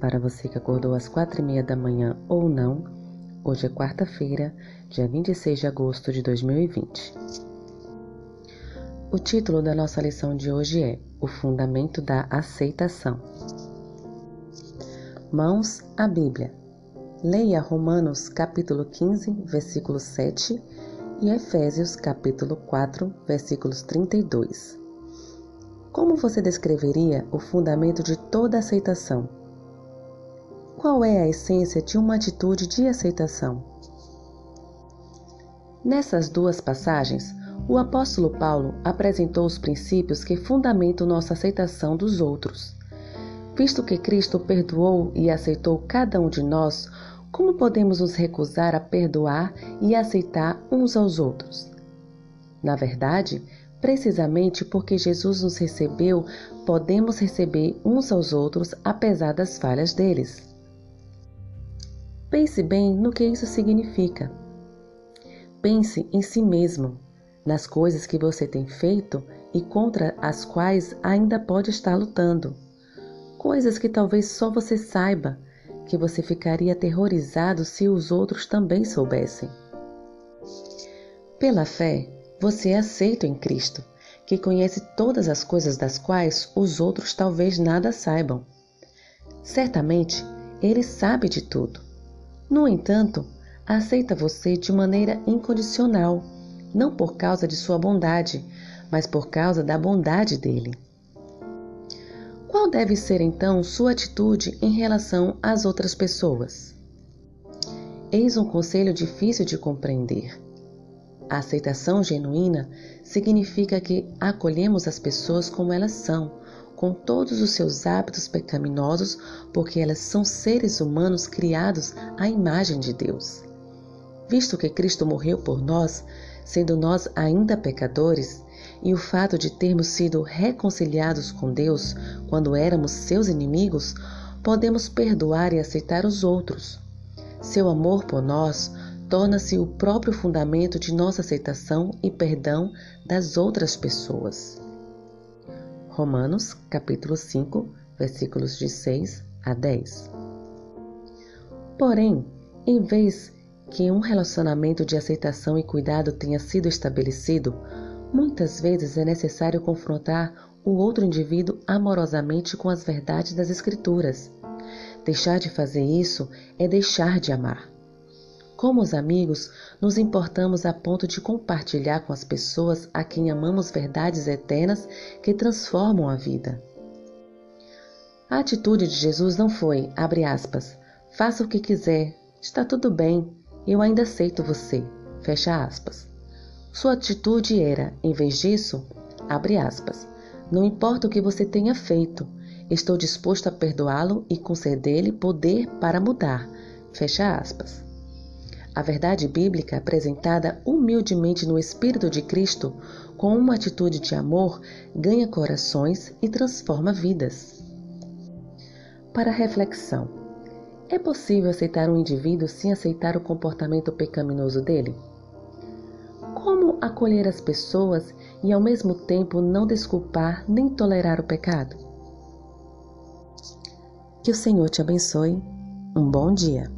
Para você que acordou às quatro e meia da manhã ou não. Hoje é quarta-feira, dia 26 de agosto de 2020. O título da nossa lição de hoje é O Fundamento da Aceitação. Mãos à Bíblia. Leia Romanos capítulo 15, versículo 7 e Efésios capítulo 4, versículos 32. Como você descreveria o fundamento de toda aceitação? Qual é a essência de uma atitude de aceitação? Nessas duas passagens, o apóstolo Paulo apresentou os princípios que fundamentam nossa aceitação dos outros. Visto que Cristo perdoou e aceitou cada um de nós, como podemos nos recusar a perdoar e aceitar uns aos outros? Na verdade, Precisamente porque Jesus nos recebeu, podemos receber uns aos outros apesar das falhas deles. Pense bem no que isso significa. Pense em si mesmo, nas coisas que você tem feito e contra as quais ainda pode estar lutando. Coisas que talvez só você saiba, que você ficaria aterrorizado se os outros também soubessem. Pela fé, você é aceito em Cristo, que conhece todas as coisas das quais os outros talvez nada saibam. Certamente, ele sabe de tudo. No entanto, aceita você de maneira incondicional, não por causa de sua bondade, mas por causa da bondade dele. Qual deve ser então sua atitude em relação às outras pessoas? Eis um conselho difícil de compreender. A aceitação genuína significa que acolhemos as pessoas como elas são, com todos os seus hábitos pecaminosos, porque elas são seres humanos criados à imagem de Deus. Visto que Cristo morreu por nós, sendo nós ainda pecadores, e o fato de termos sido reconciliados com Deus quando éramos seus inimigos, podemos perdoar e aceitar os outros. Seu amor por nós torna-se o próprio fundamento de nossa aceitação e perdão das outras pessoas. Romanos, capítulo 5, versículos de 6 a 10. Porém, em vez que um relacionamento de aceitação e cuidado tenha sido estabelecido, muitas vezes é necessário confrontar o outro indivíduo amorosamente com as verdades das Escrituras. Deixar de fazer isso é deixar de amar. Como os amigos, nos importamos a ponto de compartilhar com as pessoas a quem amamos verdades eternas que transformam a vida. A atitude de Jesus não foi, abre aspas, faça o que quiser, está tudo bem, eu ainda aceito você, fecha aspas. Sua atitude era, em vez disso, abre aspas, não importa o que você tenha feito, estou disposto a perdoá-lo e conceder-lhe poder para mudar, fecha aspas. A verdade bíblica apresentada humildemente no Espírito de Cristo, com uma atitude de amor, ganha corações e transforma vidas. Para reflexão: é possível aceitar um indivíduo sem aceitar o comportamento pecaminoso dele? Como acolher as pessoas e ao mesmo tempo não desculpar nem tolerar o pecado? Que o Senhor te abençoe. Um bom dia.